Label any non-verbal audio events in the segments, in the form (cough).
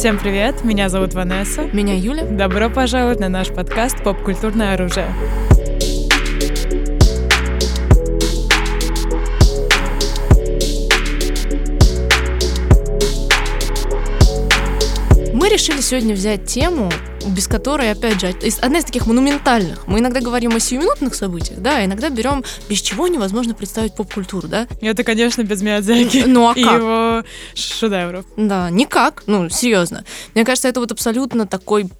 Всем привет, меня зовут Ванесса. Меня Юля. Добро пожаловать на наш подкаст «Поп-культурное оружие». Мы решили сегодня взять тему, без которой, опять же, одна из таких монументальных. Мы иногда говорим о сиюминутных событиях, да, а иногда берем, без чего невозможно представить поп-культуру, да. Это, конечно, без Миядзаки ну, а и как? его шедевров. Да, никак, ну, серьезно. Мне кажется, это вот абсолютно такой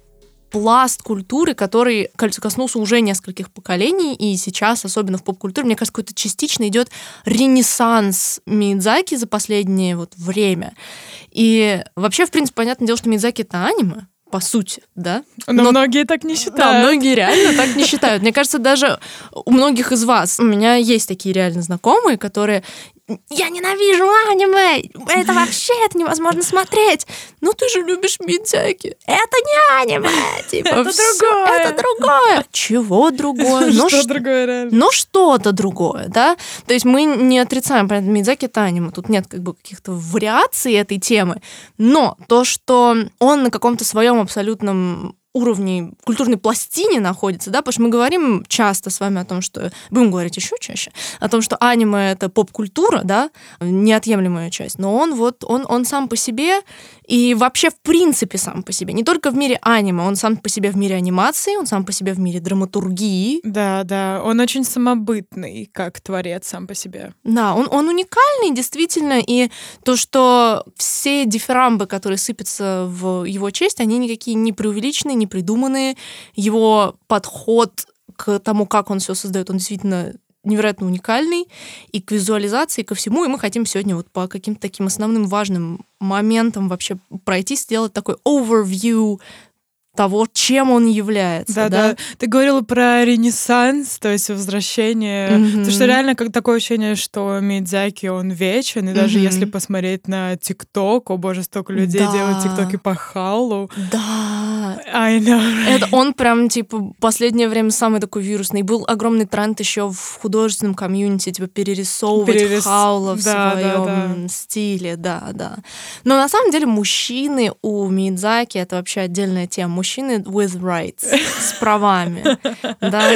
пласт культуры, который коснулся уже нескольких поколений, и сейчас, особенно в поп-культуре, мне кажется, какой-то частично идет ренессанс Мидзаки за последнее вот время. И вообще, в принципе, понятное дело, что Мидзаки — это аниме, по сути, да? Но, Но многие так не считают. Да, многие реально так не считают. Мне кажется, даже у многих из вас, у меня есть такие реально знакомые, которые я ненавижу аниме, это (laughs) вообще это невозможно смотреть. Ну ты же любишь Мидзяки. Это не аниме, (laughs) типа, это другое. Это другое. Чего другое? (laughs) Ну что другое реально? Ну что-то другое, да? То есть мы не отрицаем, понятно, Мидзяки это аниме, тут нет как бы каких-то вариаций этой темы, но то, что он на каком-то своем абсолютном уровне культурной пластине находится, да, потому что мы говорим часто с вами о том, что, будем говорить еще чаще, о том, что аниме — это поп-культура, да, неотъемлемая часть, но он вот, он, он сам по себе и вообще в принципе сам по себе, не только в мире аниме, он сам по себе в мире анимации, он сам по себе в мире драматургии. Да, да, он очень самобытный, как творец сам по себе. Да, он, он уникальный, действительно, и то, что все дифирамбы, которые сыпятся в его честь, они никакие не преувеличенные, непридуманные. Его подход к тому, как он все создает, он действительно невероятно уникальный и к визуализации, и ко всему. И мы хотим сегодня вот по каким-то таким основным важным моментам вообще пройти, сделать такой overview того, чем он является. Да, да, да. Ты говорила про ренессанс, то есть возвращение. Mm-hmm. Потому что реально как такое ощущение, что Мидзяки, он вечен, и даже mm-hmm. если посмотреть на ТикТок, о боже, столько людей да. делают ТикТоки по хаулу. Да. I know. Это он прям, типа, последнее время самый такой вирусный. Был огромный тренд еще в художественном комьюнити, типа, перерисовывать Перерис... хаула в да, своем да, да. стиле, да, да. Но на самом деле мужчины у Мидзаки это вообще отдельная тема мужчины with rights, с правами, (laughs) да.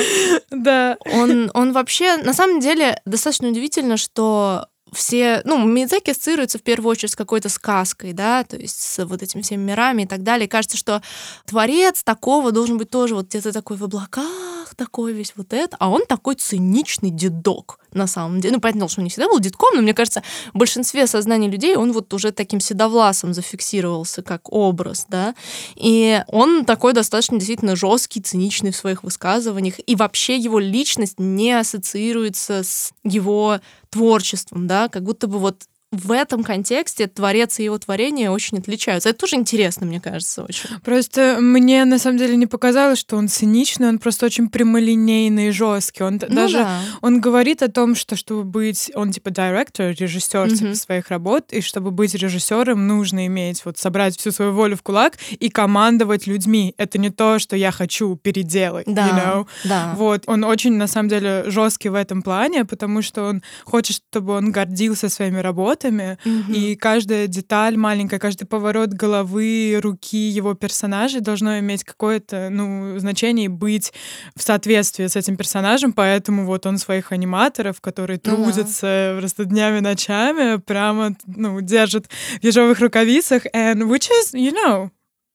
Да. Он, он вообще, на самом деле, достаточно удивительно, что все, ну, Мидзаки ассоциируется в первую очередь с какой-то сказкой, да, то есть с вот этими всеми мирами и так далее. Кажется, что творец такого должен быть тоже вот где-то такой в облаках, такой весь вот это, а он такой циничный дедок на самом деле. Ну, понятно, что он не всегда был детком, но мне кажется, в большинстве сознаний людей он вот уже таким седовласом зафиксировался как образ, да, и он такой достаточно действительно жесткий, циничный в своих высказываниях, и вообще его личность не ассоциируется с его творчеством, да, как будто бы вот в этом контексте творец и его творение очень отличаются. Это тоже интересно, мне кажется, очень. Просто мне на самом деле не показалось, что он циничный, он просто очень прямолинейный и жесткий. Он ну даже да. он говорит о том, что чтобы быть, он типа директор, режиссер mm-hmm. типа, своих работ, и чтобы быть режиссером, нужно иметь вот собрать всю свою волю в кулак и командовать людьми. Это не то, что я хочу переделать, да, you know? да. Вот он очень на самом деле жесткий в этом плане, потому что он хочет, чтобы он гордился своими работами работами, mm-hmm. и каждая деталь маленькая, каждый поворот головы, руки его персонажей должно иметь какое-то ну, значение и быть в соответствии с этим персонажем, поэтому вот он своих аниматоров, которые трудятся mm-hmm. просто днями, ночами, прямо ну, держит в ежовых рукавицах, and which is, you know,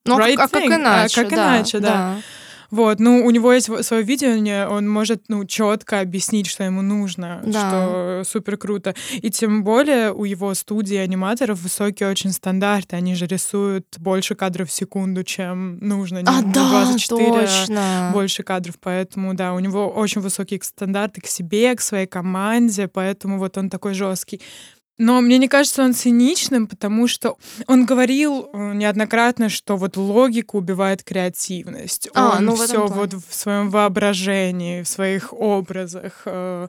ну, right а, как иначе, а как да, иначе, да. да. Вот, ну, у него есть свое видение, он может, ну, четко объяснить, что ему нужно, да. что супер круто. И тем более у его студии аниматоров высокие очень стандарты, они же рисуют больше кадров в секунду, чем нужно. Не а, да, 24, точно. А больше кадров, поэтому, да, у него очень высокие стандарты к себе, к своей команде, поэтому вот он такой жесткий. Но мне не кажется он циничным, потому что он говорил э, неоднократно, что вот логика убивает креативность. А, он ну все вот в своем воображении, в своих образах. Э,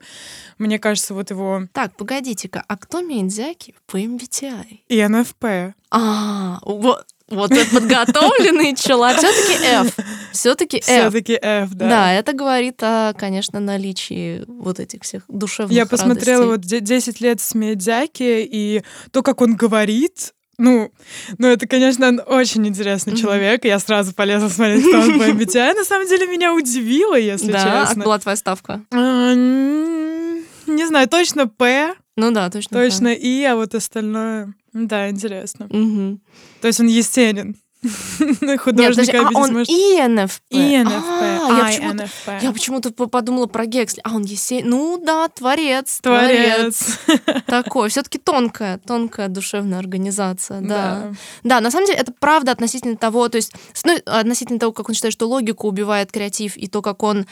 мне кажется, вот его... Так, погодите-ка, а кто Миядзяки по MBTI? И НФП. А, вот, вот этот подготовленный человек. Все-таки F. Все-таки F. Все-таки F, да. Да, это говорит о, конечно, наличии вот этих всех душевных Я посмотрела радостей. вот 10 лет с Медзяки, и то, как он говорит, ну, ну это, конечно, он очень интересный человек, и я сразу полезла смотреть, кто он по (laughs) MBTI. На самом деле меня удивило, если Да, а честно. была твоя ставка? А, Не знаю, точно П, Ну да, точно. точно И, а вот остальное... Да, интересно. так. Мгм. То есть он Есенин. (laughs) Художник а он может... INFP. INFP. А, я почему-то подумала про Гексли. А он Есенин. Ну да, творец. Творец. (laughs) Такой. Все-таки тонкая, тонкая душевная организация. Да. Да. На самом деле это правда относительно того, то есть одной- относительно того, как он считает, что логику убивает креатив, и то, как он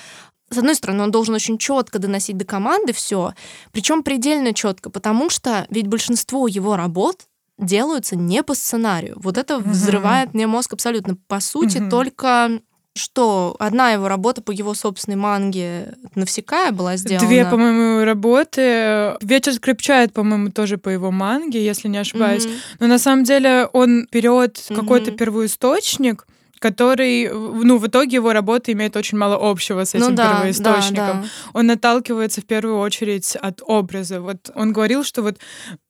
с одной стороны, он должен очень четко доносить до команды все, причем предельно четко, потому что ведь большинство его работ делаются не по сценарию. Вот это Мгм. взрывает мне мозг абсолютно. По сути, Мгм. только что одна его работа по его собственной манге Навсекая была сделана. Две, по-моему, работы. Ветер скрипчает, по-моему, тоже по его манге, если не ошибаюсь. Мгм. Но на самом деле он берет какой-то Мгм. первоисточник, который, в- ну, в итоге его работа имеет очень мало общего с этим ну да, первоисточником. да, да. Он отталкивается в первую очередь от образа. Вот он говорил, что вот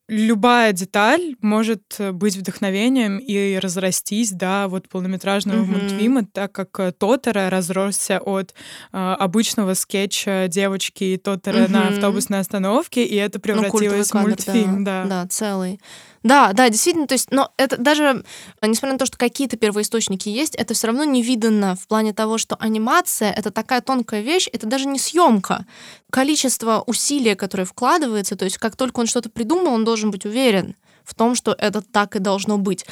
любая деталь может э, быть вдохновением и разрастись до вот полнометражного Мгм. мультфильма, так как э, Тотора разросся от э, обычного скетча девочки и Тотора на Мгм. автобусной остановке, и это Ну, превратилось в кадр, мультфильм, да, да. да, целый. Да, да, действительно, то есть, но это даже, а, несмотря на то, что какие-то первоисточники есть, это все равно не видно в плане того, что анимация это такая тонкая вещь, это даже не съемка. Количество усилия, которое вкладывается, то есть как только он что-то придумал, он должен быть уверен в том, что это так и должно быть.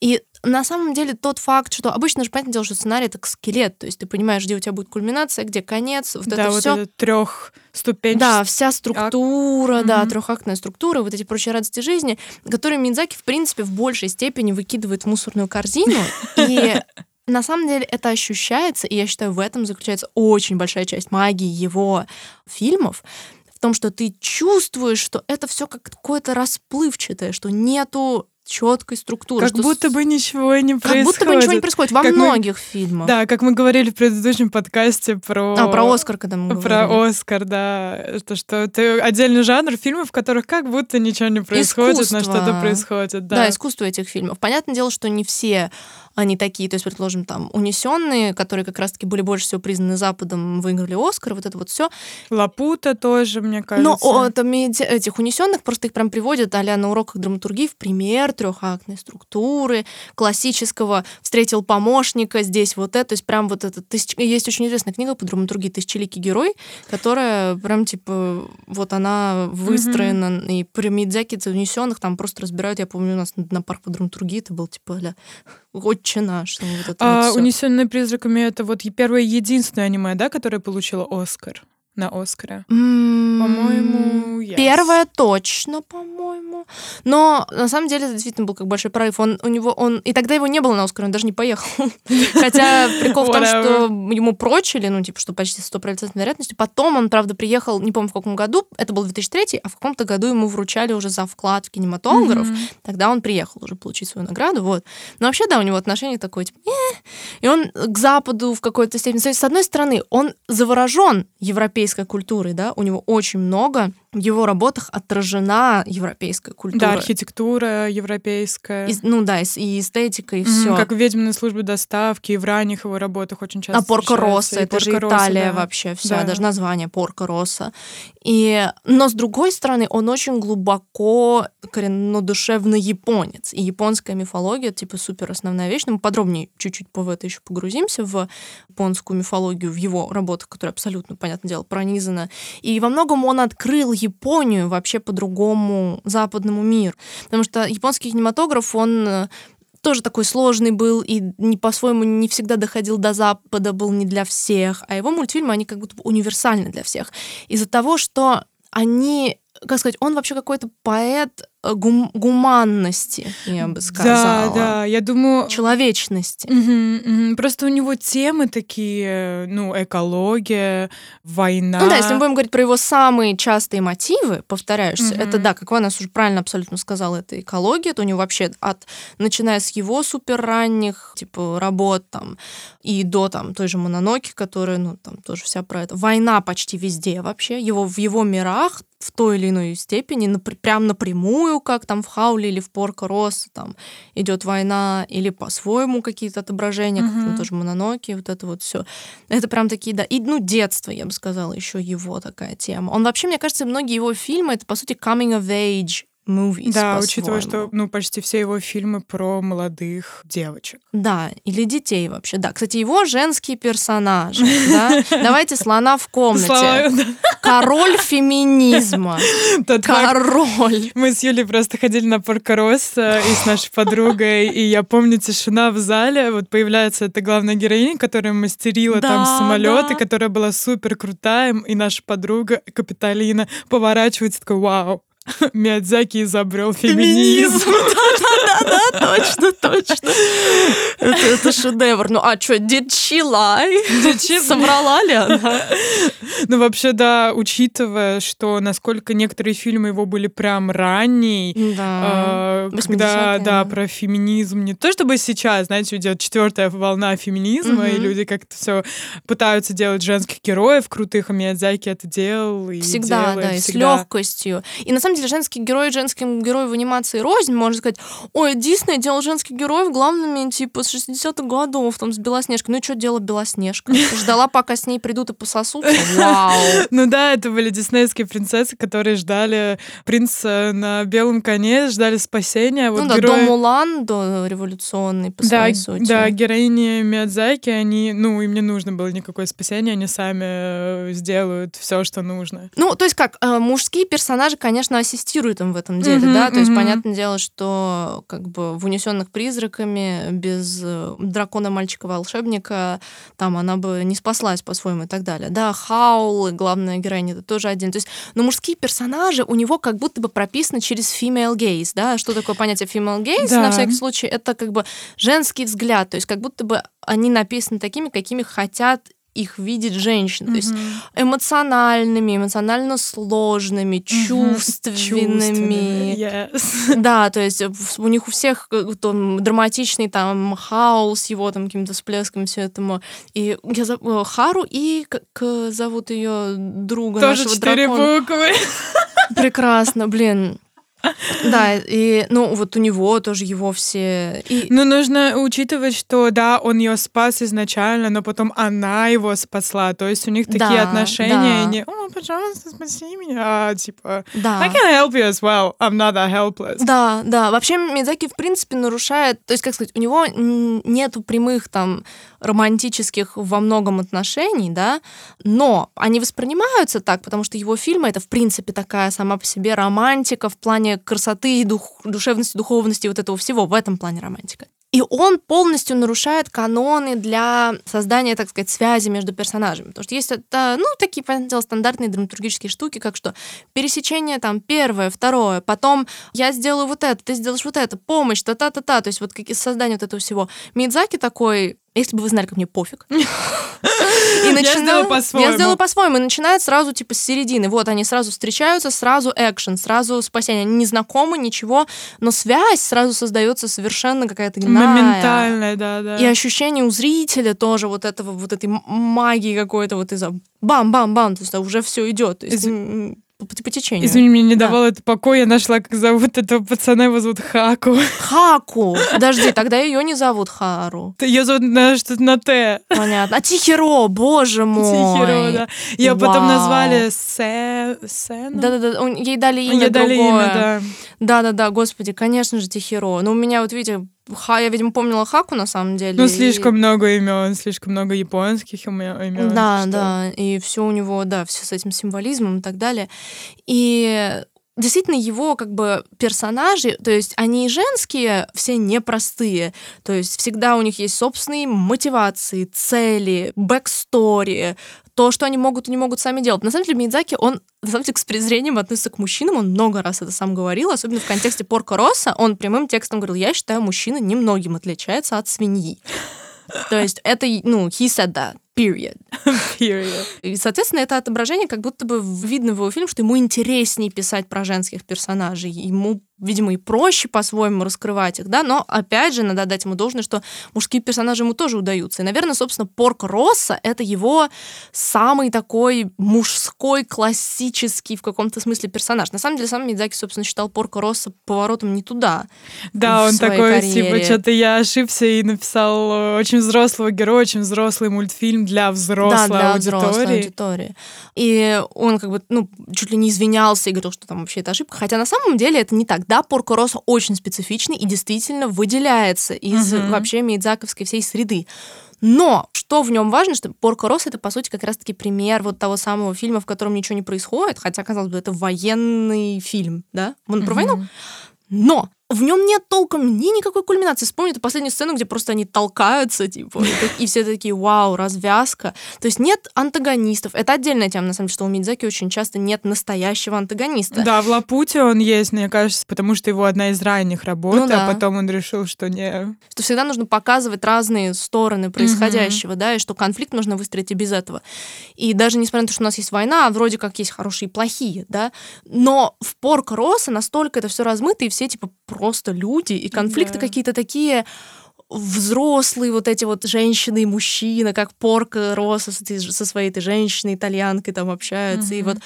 И на самом деле тот факт, что обычно же понятное дело, что сценарий это как скелет, то есть ты понимаешь, где у тебя будет кульминация, где конец, вот да, это вот все. это трехступенчатый. Да, вся структура, да, Мгм. трехактная структура, вот эти прочие радости жизни, которые Мидзаки, в принципе, в большей степени выкидывает в мусорную корзину. И (laughs) на самом деле это ощущается, и я считаю, в этом заключается очень большая часть магии его фильмов, том, что ты чувствуешь, что это все как какое-то расплывчатое, что нету четкой структуры. Как что будто с- бы ничего не как происходит. будто бы ничего не происходит во Как мы- многих фильмах. Да, как мы говорили в предыдущем подкасте про... А, про Оскар, когда мы Про говорили. Оскар, да. То, что это отдельный жанр фильмов, в которых как будто ничего не происходит, но Искусство. что-то происходит. Да. Да, искусство этих фильмов. Понятное дело, что не все они такие, то есть, предположим, там, унесенные, которые как раз-таки были больше всего признаны Западом, выиграли Оскар, вот это вот все. Лапута тоже, мне кажется. Но о, там, этих унесенных просто их прям приводят а на уроках драматургии в пример трехактной структуры, классического встретил помощника, здесь вот это, то есть прям вот это. тысяч- Есть очень известная книга по драматургии «Тысячеликий герой», которая прям типа вот она выстроена, и при Мидзаки унесенных там просто разбирают. Я помню, у нас на парк по драматургии это был типа ля, отче наш. там вот это А вот. «Унесенные призраками» — это вот первое единственное аниме, да, которое получило Оскар? На Оскаре. М, По-моему, yes. Первое точно, по-моему. Но на самом деле это действительно был как большой прорыв. Он у него он и тогда его не было на Оскар, он даже не поехал. (laughs) Хотя прикол в том, что ему прочили, ну типа, что почти 100% вероятностью. Потом он, правда, приехал, не помню в каком году, это был 2003, а в каком-то году ему вручали уже за вклад в кинематограф. Тогда он приехал уже получить свою награду, вот. Но вообще, да, у него отношение такое, типа, и он к Западу в какой-то степени. То есть, с одной стороны, он заворожен европейской культурой, да, у него очень много в его работах отражена европейская культура. Да, архитектура европейская. И- ну да, и, эстетика, и Мгм, все. Как в «Ведьминой службе доставки», и в ранних его работах очень часто А Порко. Росса, это же Италия да. вообще вся, Да. даже название Порко Росса. И, но с другой стороны, он очень глубоко коренно душевный японец. И японская мифология, типа, супер основная вещь. Но мы подробнее чуть-чуть в это еще погрузимся в японскую мифологию, в его работах, которая абсолютно, понятное дело, пронизана. И во многом он открыл Японию вообще по-другому западному миру. Потому что японский кинематограф, он э, тоже такой сложный был и не по-своему не всегда доходил до Запада, был не для всех, а его мультфильмы, они как будто универсальны для всех. Из-за того, что они, как сказать, он вообще какой-то поэт гум- гуманности, я бы сказала. Да, да, я думаю... Человечности. Мгм, мгм. Просто у него темы такие, ну, экология, война. Ну да, если мы будем говорить про его самые частые мотивы, повторяюсь, Мгм. это да, как Ванас уже правильно абсолютно сказала, это экология, это у него вообще от, начиная с его супер ранних, типа, работ там, и до там той же Мононоки, которая, ну, там тоже вся про это. Война почти везде вообще, его в его мирах в той или иной степени напр- прям напрямую напрямую, как там в Хауле или в Порко Росса, там идет война, или по-своему какие-то отображения, mm-hmm. как там тоже Мононоки, вот это вот все. Это прям такие, да. И, ну, детство, я бы сказала, еще его такая тема. Он вообще, мне кажется, многие его фильмы, это, по сути, coming of age movies. Да, учитывая, что ну, почти все его фильмы про молодых девочек. Да, или детей вообще. Да, кстати, его женский персонаж. Да? (laughs) Давайте слона в комнате. Король феминизма. (laughs) Король. Мы с Юлей просто ходили на Паркорос и с нашей подругой, и я помню тишина в зале. Вот появляется эта главная героиня, которая мастерила там самолеты, которая была супер крутая, и наша подруга Капиталина поворачивается такой, вау, (laughs) Миядзаки изобрел феминизм. (laughs) Да-да-да, точно, точно. Это, это шедевр. Ну а что, did she lie? Did she... Соврала ли она? (laughs) Ну вообще, да, учитывая, что насколько некоторые фильмы его были прям ранней, да. э, когда, да, про феминизм, не то чтобы сейчас, знаете, идет четвертая волна феминизма, и люди как-то все пытаются делать женских героев крутых, а Миядзаки это делал и Всегда, делает, да, и с легкостью. И на самом самом деле женский герой женским героем в анимации рознь, можно сказать, ой, Дисней делал женских героев главными, типа, с 60-х годов, там, с Белоснежкой. Ну что делать Белоснежка? Ждала, пока с ней придут и пососут? Вау! Ну да, это были диснейские принцессы, которые ждали принца на белом коне, ждали спасения. Вот ну да, герои... до Мулан, до революционный, по да, своей сути. Да, героини Миядзаки, они, ну, им не нужно было никакое спасение, они сами э, сделают все, что нужно. Ну, то есть как, э, мужские персонажи, конечно, ассистирует им в этом деле, mm-hmm, да, то mm-hmm. есть понятное дело, что как бы в унесенных призраками без э, дракона мальчика-волшебника там она бы не спаслась по-своему и так далее. Да, Хаул, главная героиня, это тоже один. То есть, но мужские персонажи у него как будто бы прописаны через female gaze, да, что такое понятие female gaze, да. на всякий случай, это как бы женский взгляд, то есть как будто бы они написаны такими, какими хотят их видит женщина. Mm-hmm. То есть эмоциональными, эмоционально сложными, mm-hmm. чувственными. Yes. Да, то есть у них у всех там, драматичный там хаос, его там каким-то всплеском все этому. И я заб... Э, Хару и как зовут ее друга Тоже нашего четыре дракона. буквы. Прекрасно, блин. (laughs) Да, и, ну, вот у него тоже его все... И... Ну, нужно учитывать, что, да, он ее спас изначально, но потом она его спасла. То есть у них такие да, отношения, да. не, о, пожалуйста, спаси меня, а, типа, да. I can help you as well, I'm not that helpless. Да, да. Вообще Мидзаки, в принципе, нарушает... То есть, как сказать, у него нету прямых там романтических во многом отношений, да, но они воспринимаются так, потому что его фильмы — это, в принципе, такая сама по себе романтика в плане красоты, дух, душевности, духовности, вот этого всего. В этом плане романтика. И он полностью нарушает каноны для создания, так сказать, связи между персонажами. Потому что есть это, ну, такие, понятное дело, стандартные драматургические штуки, как что пересечение там первое, второе, потом я сделаю вот это, ты сделаешь вот это, помощь, та-та-та-та. То есть вот как создание вот этого всего. Мидзаки такой, если бы вы знали, как мне пофиг. (laughs) И начинаю, я сделала по-своему. Я сделала по-своему. И начинает сразу, типа, с середины. Вот они сразу встречаются, сразу экшен, сразу спасение. Они не знакомы, ничего, но связь сразу создается совершенно какая-то иная. Моментальная, да, да. И ощущение у зрителя тоже вот этого, вот этой магии какой-то вот из-за бам-бам-бам, то есть уже все идет. То есть, по, по течению. Извини, мне не да. давало это покоя. Я нашла, как зовут этого пацана, его зовут Хаку. (laughs) Хаку? Подожди, тогда ее не зовут Хару. Ее зовут на что-то на Т. Понятно. А Тихиро, боже мой. Тихиро, да. Ее Вау. потом назвали Се... Сену. Да-да-да, ей дали имя Ей дали имя, да. Да-да-да, господи, конечно же, Тихиро. Но у меня, вот видите, Ха, я, видимо, помнила Хаку на самом деле. Ну, слишком и... много имен, слишком много японских имен. Да, что... да. И все у него, да, все с этим символизмом и так далее. И действительно его как бы персонажи, то есть они женские, все непростые, то есть всегда у них есть собственные мотивации, цели, backstory, то, что они могут и не могут сами делать. На самом деле Миядзаки, он на самом деле с презрением относится к мужчинам, он много раз это сам говорил, особенно в контексте Порко Россо, он прямым текстом говорил, я считаю, мужчина немногим отличается от свиньи. То есть это, ну, he said that. Period. Period. И, соответственно, это отображение как будто бы видно в его фильме, что ему интереснее писать про женских персонажей. Ему видимо, и проще по-своему раскрывать их, да, но, опять же, надо дать ему должное, что мужские персонажи ему тоже удаются. И, наверное, собственно, Порк Росса — это его самый такой мужской, классический в каком-то смысле персонаж. На самом деле, сам Мидзаки, собственно, считал Порка Росса поворотом не туда. Да, он такой, карьере. типа, что-то я ошибся и написал э, очень взрослого героя, очень взрослый мультфильм для взрослой да, для аудитории. взрослой аудитории. И он как бы, ну, чуть ли не извинялся и говорил, что там вообще это ошибка. Хотя на самом деле это не так. Да, Порко Росса очень специфичный и действительно выделяется из угу. вообще мейдзаковской всей среды. Но что в нем важно, что Порко это, по сути, как раз-таки пример вот того самого фильма, в котором ничего не происходит, хотя, казалось бы, это военный фильм, да? Он mm-hmm. про войну. Но в нем нет толком ни никакой кульминации. Вспомни эту последнюю сцену, где просто они толкаются, типа, и, и все такие, вау, развязка. То есть нет антагонистов. Это отдельная тема, на самом деле, что у Мидзаки очень часто нет настоящего антагониста. Да, в Лапуте он есть, мне кажется, потому что его одна из ранних работ, ну, а да. а потом он решил, что не... Что всегда нужно показывать разные стороны происходящего, угу. да, и что конфликт нужно выстроить и без этого. И даже несмотря на то, что у нас есть война, вроде как есть хорошие и плохие, да, но в Порк Росса настолько это все размыто, и все, типа, просто люди, и конфликты да. какие-то такие взрослые вот эти вот женщины и мужчина, как Порка Роса со своей этой женщиной, итальянкой там общаются, mm-hmm. и вот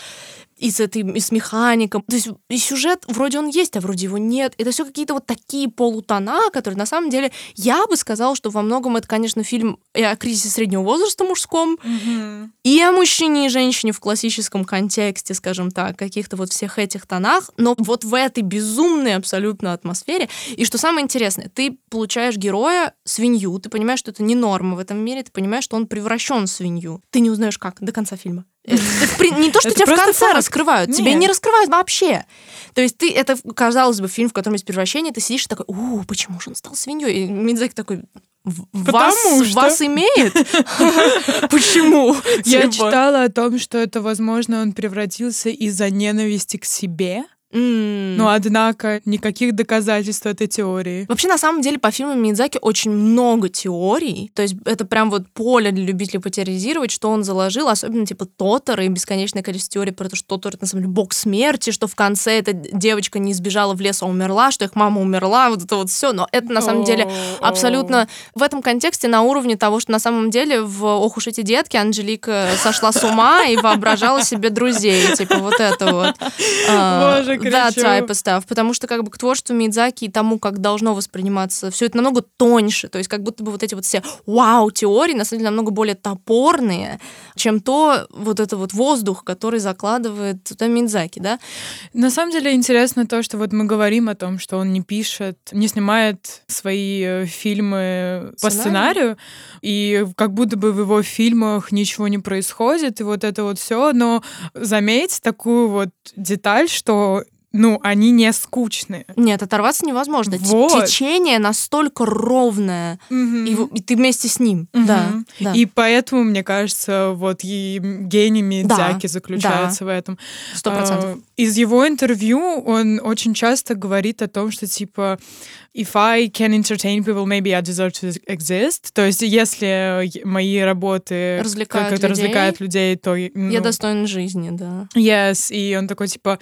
и с этой и с механиком. То есть и сюжет вроде он есть, а вроде его нет. Это все какие-то вот такие полутона, которые на самом деле я бы сказала, что во многом это, конечно, фильм и о кризисе среднего возраста мужском, mm-hmm. и о мужчине и женщине в классическом контексте, скажем так, каких-то вот всех этих тонах, но вот в этой безумной абсолютно атмосфере. И что самое интересное, ты получаешь героя свинью, ты понимаешь, что это не норма в этом мире, ты понимаешь, что он превращен в свинью. Ты не узнаешь как до конца фильма. Не то, что тебя в конце раскрывают, тебе не раскрывают вообще. То есть ты, это, казалось бы, фильм, в котором есть превращение, ты сидишь и такой, у, почему же он стал свиньей? И Мидзаки такой, вас, что... вас имеет? (laughs) Почему? Я типа. читала о том, что это, возможно, он превратился из-за ненависти к себе. Mm. Но, однако, никаких доказательств этой теории. Вообще, на самом деле, по фильмам Мидзаки очень много теорий. То есть это прям вот поле для любителей потерроризировать, что он заложил, особенно типа Тотора и бесконечное количество теорий про то, что Тотор это, на самом деле, бог смерти, что в конце эта девочка не сбежала в лес, а умерла, что их мама умерла, вот это вот все. Но это, на самом деле, абсолютно в этом контексте на уровне того, что на самом деле в «Ох уж эти детки» Анжелика сошла с ума и воображала себе друзей. Типа вот это вот. А, Да, type stuff, потому что как бы к творчеству Мидзаки и тому, как должно восприниматься, все это намного тоньше, то есть как будто бы вот эти вот все вау-теории на самом деле намного более топорные, чем то вот это вот воздух, который закладывает туда Мидзаки, да? На самом деле интересно то, что вот мы говорим о том, что он не пишет, не снимает свои э, фильмы по сценарию, и как будто бы в его фильмах ничего не происходит, и вот это вот все, но заметь такую вот деталь, что ну, они не скучные. Нет, оторваться невозможно. Вот. Течение настолько ровное, угу. и, и ты вместе с ним. Угу. Да, да. И поэтому, мне кажется, вот и гений Мидзаки да, заключается да. в этом. Сто процентов. А, из его интервью он очень часто говорит о том, что типа if I can entertain people, maybe I deserve to exist. То есть, если мои работы развлекают, как людей, развлекают людей, то... Ну, я достоин жизни, да. Yes, и он такой, типа,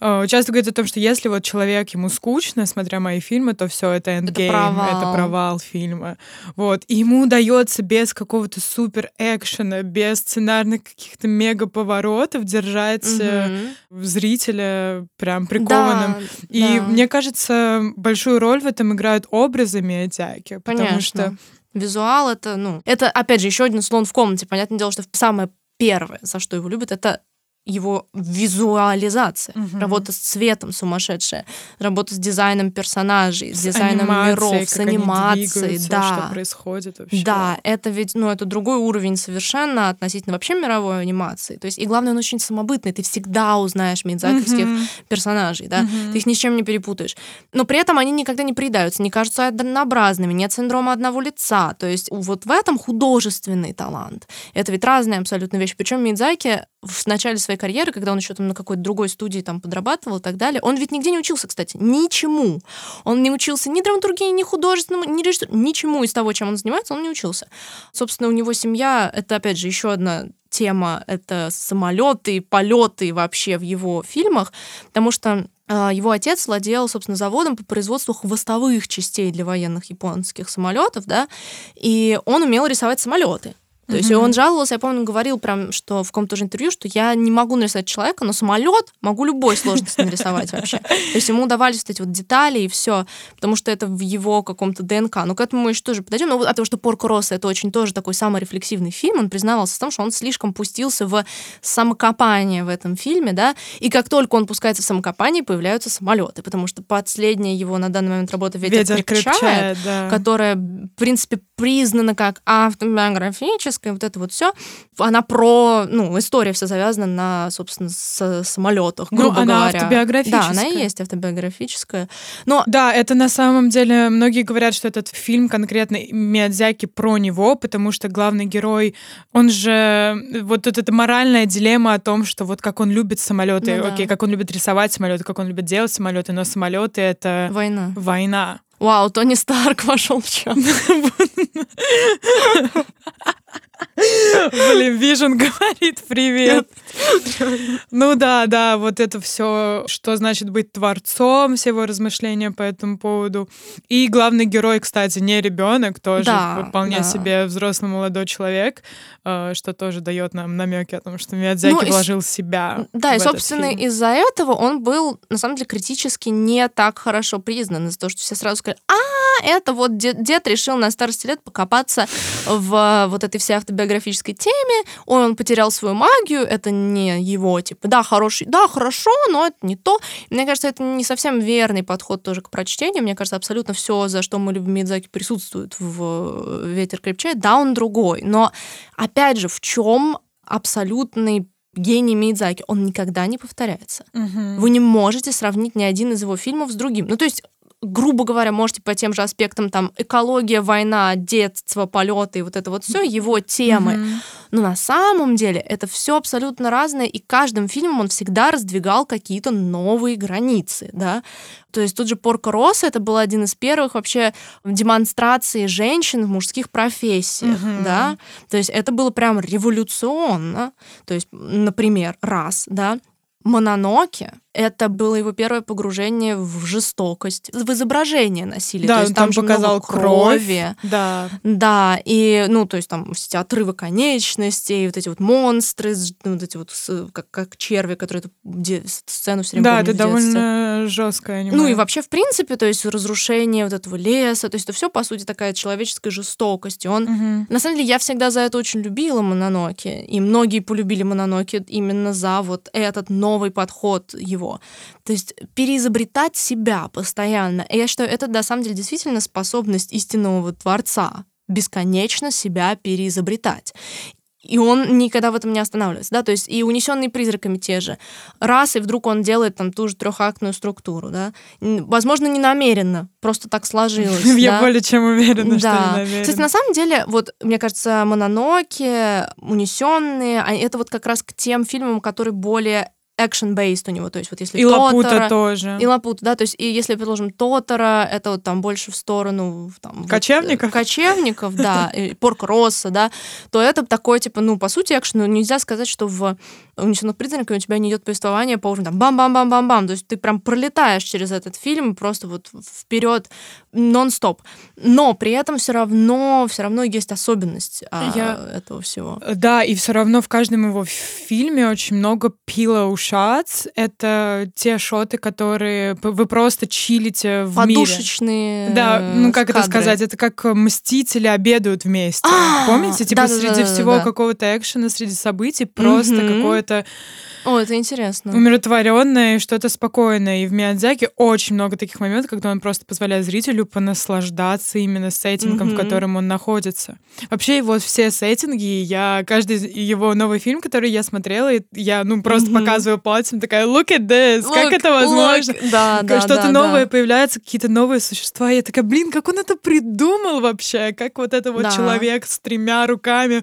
э, часто говорит о том, что если вот человек, ему скучно, смотря мои фильмы, то все это endgame, это провал. это провал фильма. Вот. И ему удается без какого-то супер экшена, без сценарных каких-то мега поворотов держать mm зрителя прям прикованным. Да, и да. мне кажется, большую роль в этом играют образы Миядзаки, потому Конечно. что визуал это, ну, это опять же еще один слон в комнате. Понятное дело, что самое первое, за что его любят, это его визуализация, угу. работа с цветом сумасшедшая, работа с дизайном персонажей, с, с дизайном миров, с анимацией, да, что происходит вообще. Да, это ведь, ну, это другой уровень совершенно относительно вообще мировой анимации. То есть, и главное, он очень самобытный, ты всегда узнаешь мидзаковских угу. персонажей, да, угу. ты их ни с чем не перепутаешь. Но при этом они никогда не приедаются, не кажутся однообразными, нет синдрома одного лица. То есть, вот в этом художественный талант. Это ведь разные абсолютно вещи. Причем Мидзаки в начале своей карьеры, когда он еще там на какой-то другой студии там подрабатывал и так далее, он ведь нигде не учился, кстати, ничему. Он не учился ни драматургии, ни художественному, ни режиссуру, ничему из того, чем он занимается, он не учился. Собственно, у него семья, это, опять же, еще одна тема, это самолеты, полеты вообще в его фильмах, потому что а, его отец владел, собственно, заводом по производству хвостовых частей для военных японских самолетов, да, и он умел рисовать самолеты. То mm-hmm. есть он жаловался, я помню, он говорил прям, что в каком-то тоже интервью, что я не могу нарисовать человека, но самолет могу любой сложности нарисовать вообще. То есть ему удавались вот эти вот детали и все, потому что это в его каком-то ДНК. Но к этому мы еще тоже подойдем. Но от того, что Порко Росса это очень тоже такой саморефлексивный фильм, он признавался в том, что он слишком пустился в самокопание в этом фильме, да, и как только он пускается в самокопание, появляются самолеты, потому что последняя его на данный момент работа «Ветер, Ветер крепчает», крепчает да. которая, в принципе, признана как автобиографическая, советская, вот это вот все, она про, ну, история вся завязана на, собственно, с самолетах, ну, грубо ну, она говоря. автобиографическая. Да, она и есть автобиографическая. Но... Да, это на самом деле, многие говорят, что этот фильм конкретно Миядзяки про него, потому что главный герой, он же, вот эта моральная дилемма о том, что вот как он любит самолеты, ну, окей, да. как он любит рисовать самолеты, как он любит делать самолеты, но самолеты это война. Война. Вау, Тони Старк (laughs) вошел в чат. (laughs) Блин, Вижен говорит привет. Ну да, да, вот это все, что значит быть творцом, все его размышления по этому поводу. И главный герой, кстати, не ребенок, тоже да, вполне да. себе взрослый молодой человек, э, что тоже дает нам намеки о том, что Миядзяки ну, вложил себя. Да, и, собственно, из-за этого он был, на самом деле, критически не так хорошо признан, из-за того, что все сразу сказали, а, это вот дед, дед решил на старости лет покопаться в вот этой всей автобиографической теме, он потерял свою магию, это не его, типа, да, хороший, да, хорошо, но это не то. Мне кажется, это не совсем верный подход тоже к прочтению. Мне кажется, абсолютно все, за что мы любим Мидзаки, присутствует в «Ветер крепчает». Да, он другой, но, опять же, в чем абсолютный гений Мидзаки, он никогда не повторяется. Угу. Вы не можете сравнить ни один из его фильмов с другим. Ну, то есть грубо говоря, можете по тем же аспектам, там, экология, война, детство, полеты и вот это вот все его темы. Mm-hmm. Но на самом деле это все абсолютно разное, и каждым фильмом он всегда раздвигал какие-то новые границы, да. То есть тут же Порко Росса это был один из первых вообще демонстраций женщин в мужских профессиях, mm-hmm. да. То есть это было прям революционно. То есть, например, раз, да, Мононоке это было его первое погружение в жестокость, в изображение насилия. Да, то есть там, там показал много крови. Да. Да, и, ну, то есть там все эти отрывы конечностей, вот эти вот монстры, ну, вот эти вот как, как черви, которые эту сцену все время Да, это довольно жесткое аниме. Ну и вообще, в принципе, то есть разрушение вот этого леса, то есть это все, по сути, такая человеческая жестокость. И он, угу. на самом деле, я всегда за это очень любила Мононоки, и многие полюбили Мононоки именно за вот этот новый подход его его. То есть переизобретать себя постоянно. И я считаю, это на самом деле действительно способность истинного творца бесконечно себя переизобретать. И он никогда в этом не останавливается, да, то есть и унесенные призраками те же. Раз, и вдруг он делает там ту же трехактную структуру, да. Возможно, не намеренно, просто так сложилось. (laughs) Я более чем уверена, что не намеренно. Кстати, на самом деле, вот, мне кажется, Мононоки, Унесенные, это вот как раз к тем фильмам, которые более action-based у него, то есть вот если И Тотора, Лапута тоже. И Лапута, да, то есть и если, предположим, Тотора, это вот там больше в сторону... Там, кочевников? Вот, кочевников, да, (laughs) Порк Росса, да, то это такой, типа, ну, по сути, экшен, ну, нельзя сказать, что в «Унесенных призраками» у тебя не идет повествование по уровню там бам-бам-бам-бам-бам, то есть ты прям пролетаешь через этот фильм просто вот вперед нон-стоп. Но при этом все равно, все равно есть особенность а, Я... этого всего. Да, и все равно в каждом его фильме очень много pillow shots. Это те шоты, которые вы просто чилите в Подушечные мире. Да, ну как кадры. это сказать? Это как мстители обедают вместе. А, Помните? Типа да, среди да, да, всего какого-то экшена, среди событий просто какое-то о, это интересно. Умиротворенное и что-то спокойное. И в Миядзаки очень много таких моментов, когда он просто позволяет зрителю понаслаждаться именно сеттингом, в котором он находится. Вообще его все сеттинги, я каждый его новый фильм, который я смотрела, я ну просто mm-hmm. показываю пальцем, такая look at this, look, как это возможно? Look. Да, да, Что-то да, новое да. появляется, какие-то новые существа. Я такая, блин, как он это придумал вообще? Как вот это вот да. человек с тремя руками,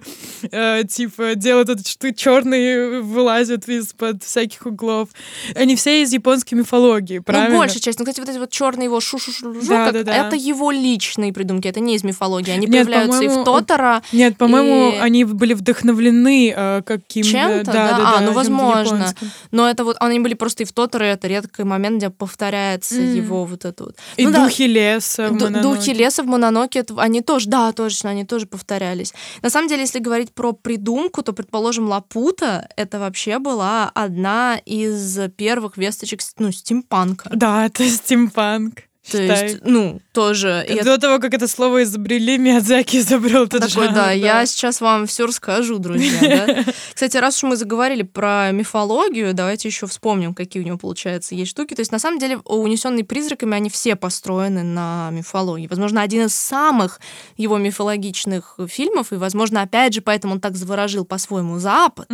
э, типа, делает этот черный вылазят из-под всяких углов. Они все из японской мифологии, правильно? Ну, большая часть. Ну, кстати, вот эти вот черные его шу шу шу Да, как, да, да. это его личные придумки, это не из мифологии. Они Нет, появляются и в Тотора. Нет, по-моему, И- они были вдохновлены э, каким-то... Чем-то, да, да? да, А, ну, чем-то возможно. японским. Но это вот, они были просто и в Тоторе, это редкий момент, где повторяется М. его вот это вот. И Ну да, духи леса. в Мононоке. Духи леса в Мононоке, это- они тоже, да, точно, они тоже повторялись. На самом деле, если говорить про придумку, то, предположим, Лапута это вообще была одна из первых весточек ну, стимпанка. Да, это стимпанк. То считай. есть, ну, тоже. и До того, как это слово изобрели, Миядзаки (laughs) изобрел этот Такой, жанр, да, (laughs) я сейчас вам все расскажу, друзья. да. (laughs) Кстати, раз уж мы заговорили про мифологию, давайте еще вспомним, какие у него, получается, есть штуки. То есть, на самом деле, унесенные призраками, они все построены на мифологии. Возможно, один из самых его мифологичных фильмов, и, возможно, опять же, поэтому он так заворожил по-своему Запад,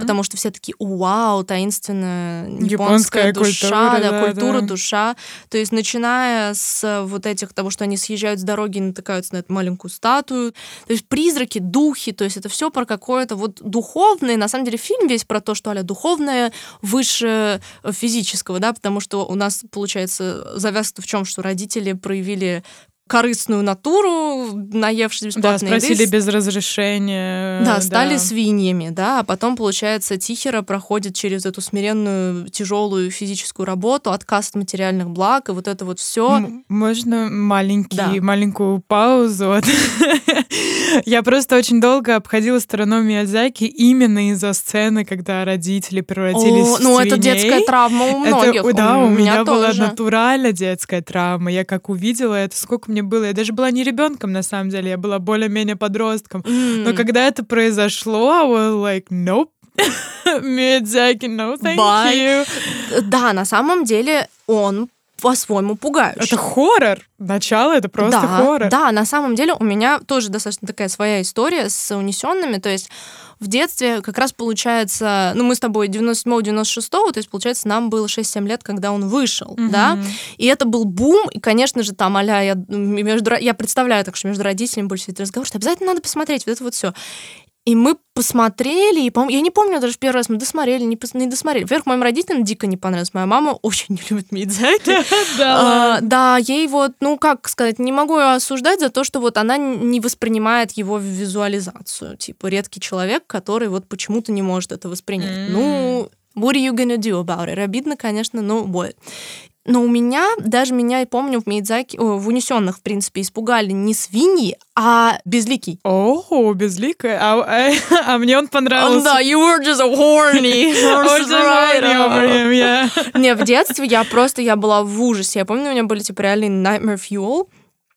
потому что все такие, вау, таинственная Японская японская душа, культура, да, да, культура, да. душа. То есть, начиная с вот этих того, что они съезжают с дороги и натыкаются на эту маленькую статую. То есть призраки, духи, то есть это все про какое-то вот духовное. На самом деле фильм весь про то, что аля духовное выше физического, да, потому что у нас, получается, завязка в чем, что родители проявили корыстную натуру, наевшись Да, бесплатной спросили еды, без разрешения. да, стали свиньями, да, а потом, получается, Тихера проходит через эту смиренную, тяжелую физическую работу, отказ от материальных благ, и вот это вот все. М- Можно маленький, Да. маленькую паузу? (laughs) Я просто очень долго обходила стороной Миядзаки именно из-за сцены, когда родители превратились в ну, это детская травма у Это, многих. да, у, меня, была тоже. натурально детская травма. Я как увидела это, сколько мне было? Я даже была не ребенком на самом деле, я была более-менее подростком. Но М. когда это произошло, I was like, nope. (laughs) Миядзаки, no, thank Bye. you. Да, на самом деле он по-своему пугающий. Это хоррор. Начало это просто да, хоррор. Да, на самом деле у меня тоже достаточно такая своя история с унесенными. То есть в детстве как раз получается, ну мы с тобой 97-96, то есть получается нам было 6-7 лет, когда он вышел, Мгм. да, и это был бум, и, конечно же, там, а я, между, я представляю так, что между родителями больше этот разговор, что обязательно надо посмотреть вот это вот все. И мы посмотрели, и, по я не помню даже в первый раз, мы досмотрели, не, пос- не досмотрели. Во-первых, моим родителям дико не понравилось. Моя мама (laughs) очень не любит Мидзаки. (laughs) Да А, да, ей вот, ну как сказать, не могу ее осуждать за то, что вот она не воспринимает его визуализацию. Типа редкий человек, который вот почему-то не может это воспринять. Ну, what are you gonna do about it? Обидно, конечно, но вот. Но у меня, даже меня, я помню, в Мейдзаке, о, в «Унесенных», в принципе, испугали не свиньи, а безликий. О, безликая. А, а- (laughs) а мне он понравился. Да, you were just horny. (laughs) Horny over him, yeah. Не, в детстве я просто, я была в ужасе. Я помню, у меня были, типа, реальный nightmare fuel.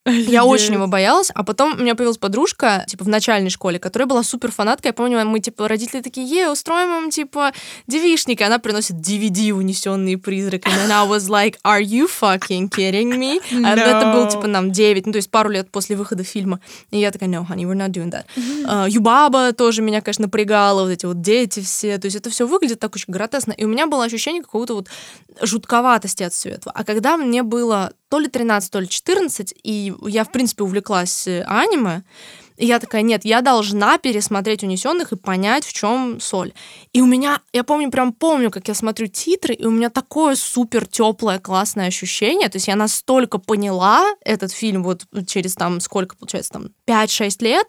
Я очень его боялась, а потом у меня появилась подружка, типа, в начальной школе, которая была супер фанаткой. Я помню, мы, типа, родители такие, е, устроим им, типа, девишник, и она приносит DVD, унесенные призраками. And I was like, are you fucking kidding me? А Это было, No. типа, нам 9, ну, то есть пару лет после выхода фильма. И я такая, no, honey, we're not doing that. А, Юбаба тоже меня, конечно, напрягала, вот эти вот дети все. То есть это все выглядит так очень гротесно. И у меня было ощущение какого-то вот жутковатости от всего этого. А когда мне было то ли 13, то ли 14, и я, в принципе, увлеклась э, аниме, и я такая, нет, я должна пересмотреть «Унесенных» и понять, в чем соль. И у меня, я помню, прям помню, как я смотрю титры, и у меня такое супер теплое, классное ощущение. То есть я настолько поняла этот фильм вот через там, сколько, получается, там, 5-6 лет,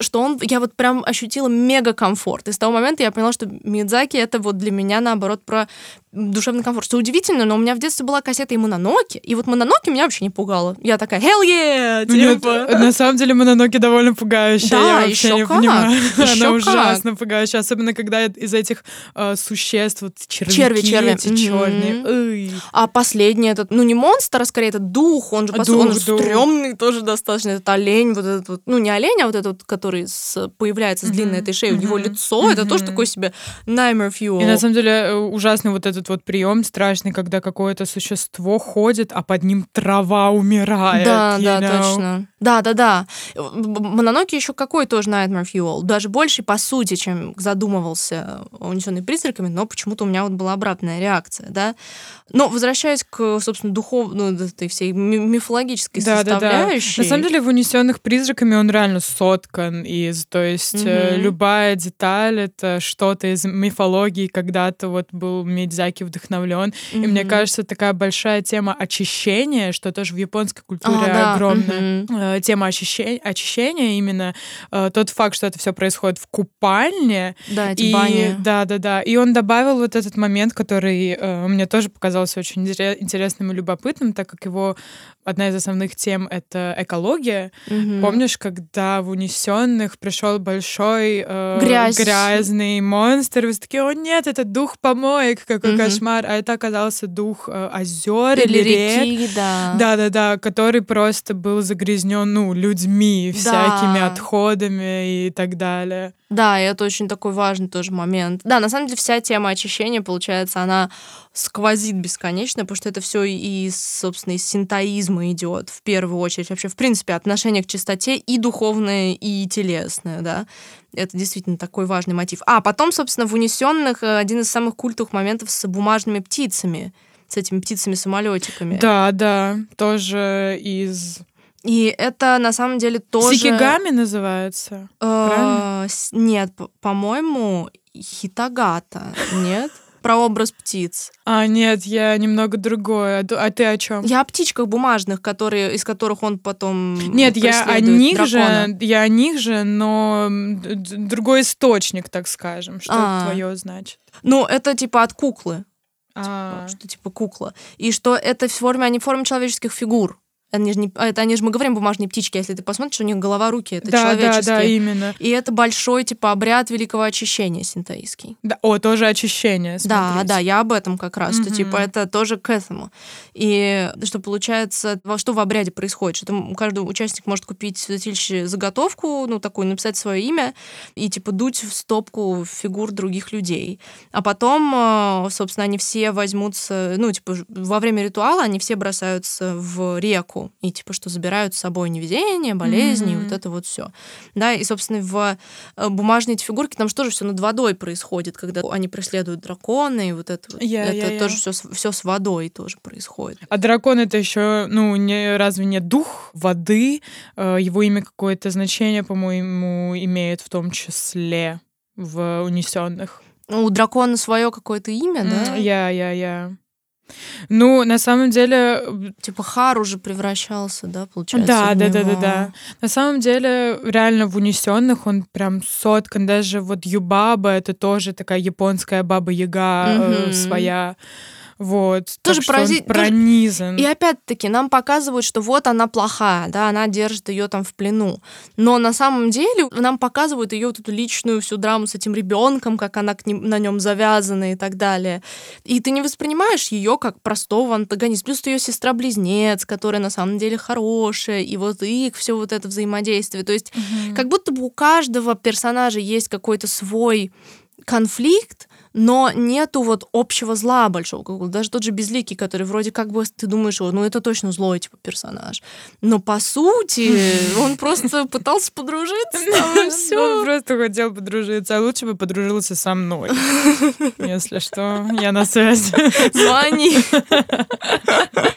что он, я вот прям ощутила мега комфорт. И с того момента я поняла, что Мидзаки это вот для меня, наоборот, про душевный комфорт. Что удивительно, но у меня в детстве была кассета и Мононоки, и вот Мононоки меня вообще не пугало. Я такая, hell yeah! Ну, нет, Типа... на самом деле Мононоки довольно пугающая. Да, я вообще не как, понимаю. ещё (laughs) Она как. ужасно пугающая. Особенно, когда из этих э, существ, вот червяки Черви, черви. эти Мгм. черные. А последний этот, ну не монстр, а скорее это дух, он же по сути, он Дух, же дух. стрёмный тоже достаточно. Этот олень, вот этот вот, ну не олень, а вот этот, вот, который с- появляется с длинной этой шеей, у него лицо, это тоже такой себе nightmare fuel. И на самом деле э, ужасный вот этот вот прием страшный, когда какое-то существо ходит, а под ним трава умирает. Да, да, know? точно. Да, да, да. Мононоки еще какой тоже Nightmare Fuel. Даже больше, по сути, чем задумывался унесенный призраками, но почему-то у меня вот была обратная реакция, да. Но возвращаясь к, собственно, духовной, ну, этой всей ми- мифологической Да, да, да. составляющей. На самом деле в «Унесенных призраками» он реально соткан он из. То есть mm-hmm. любая деталь — это что-то из мифологии, когда-то вот был Мидзаки вдохновлен. Mm-hmm. И мне кажется, такая большая тема очищения, что тоже в японской культуре oh, да. огромная mm-hmm. тема очищения, очищения именно э, тот факт, что это все происходит в купальне. Да, эти и, бани. Да, да, да. И он добавил вот этот момент, который мне тоже показался очень интересным и любопытным, так как его одна из основных тем — это экология. Mm-hmm. Помнишь, когда в «Унесенных» пришел большой э, Грязь. грязный монстр, вы такие, о нет, это дух помоек, какой mm-hmm. кошмар, а это оказался дух э, озер или, или реки, рек. да. Да-да-да, который просто был загрязнен, ну, людьми, да. всякими отходами и так далее. Да, и это очень такой важный тоже момент. Да, на самом деле вся тема очищения, получается, она сквозит бесконечно, потому что это все из, собственно, из синтоизма идет в первую очередь. Вообще, в принципе, отношение к чистоте и духовное, и телесное, да. Это действительно такой важный мотив. А потом, собственно, в унесенных один из самых культовых моментов с бумажными птицами, с этими птицами-самолетиками. Да, да, тоже из и это на самом деле тоже... Сикигами называется, э, Нет, по-моему, хитагата, нет? Про образ птиц. А, нет, я немного другое. А ты о чем? Я о птичках бумажных, которые, из которых он потом Нет, я о них дракона. же, я о них же, но другой источник, так скажем. Что а. твое значит? Ну, это типа от куклы. А. Типа, что типа кукла. И что это в форме, они в форме человеческих фигур. Они же, не, это, они же мы говорим бумажные птички, если ты посмотришь, у них голова, руки, это да, человеческие. Да, да, именно. И это большой, типа, обряд великого очищения синтаистский. Да, о, тоже очищение, смотрите. Да, да, я об этом как раз, угу. что, типа, это тоже к этому. И что получается, что в обряде происходит, что каждый участник может купить святилище заготовку, ну, такую, написать свое имя и, типа, дуть в стопку фигур других людей. А потом, э, собственно, они все возьмутся, ну, типа, во время ритуала они все бросаются в реку, и типа что забирают с собой невезение, болезни, mm-hmm. вот это вот все. Да, и, собственно, в э, бумажные эти фигурки там же тоже все над водой происходит, когда они преследуют дракона, и вот это, yeah, это yeah, тоже yeah. все, все с водой тоже происходит. А дракон это еще, ну, не, разве не дух воды? Э, его имя какое-то значение, по-моему, имеет в том числе в унесенных. У дракона свое какое-то имя, да? Я, я, я. Ну, на самом деле... Типа Хар уже превращался, да, получается? Да, да, да, да, да. На самом деле, реально в унесенных он прям соткан. Даже вот Юбаба это тоже такая японская баба-яга mm-hmm. э, своя. Вот. Тоже порази... пронизан. И опять-таки нам показывают, что вот она плохая, да, она держит ее там в плену. Но на самом деле нам показывают ее вот эту личную всю драму с этим ребенком, как она к ним, на нем завязана и так далее. И ты не воспринимаешь ее как простого антагониста. Плюс ее сестра-близнец, которая на самом деле хорошая, и вот их все вот это взаимодействие. То есть угу. как будто бы у каждого персонажа есть какой-то свой конфликт, но нету вот общего зла большого. Даже тот же Безликий, который вроде как бы ты думаешь, ну это точно злой типа персонаж. Но по сути (laughs) он просто пытался подружиться там, все. Он просто хотел подружиться, а лучше бы подружился со мной. (laughs) Если что, я на связи. Звони. (laughs)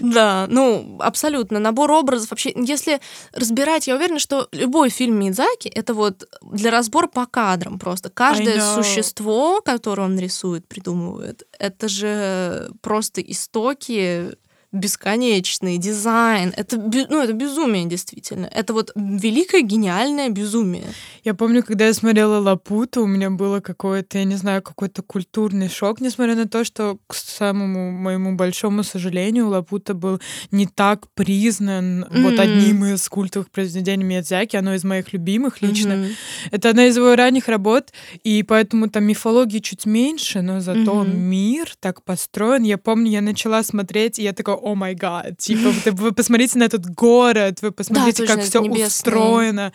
Да, ну, абсолютно. Набор образов вообще, если разбирать, я уверена, что любой фильм Мидзаки — это вот для разбора по кадрам просто. Каждое существо которое он рисует, придумывает, это же просто истоки бесконечный дизайн. Это, ну, это безумие, действительно. Это вот великое гениальное безумие. Я помню, когда я смотрела Лапуту, у меня было какое-то, я не знаю, какой-то культурный шок, несмотря на то, что, к самому моему большому сожалению, Лапута был не так признан mm-hmm. вот одним из культовых произведений Миядзаки, оно из моих любимых лично. Mm-hmm. Это одна из его ранних работ, и поэтому там мифологии чуть меньше, но зато mm-hmm. мир так построен. Я помню, я начала смотреть, и я такая, о май гад, типа, вы посмотрите на этот город, вы посмотрите, да, как все устроено.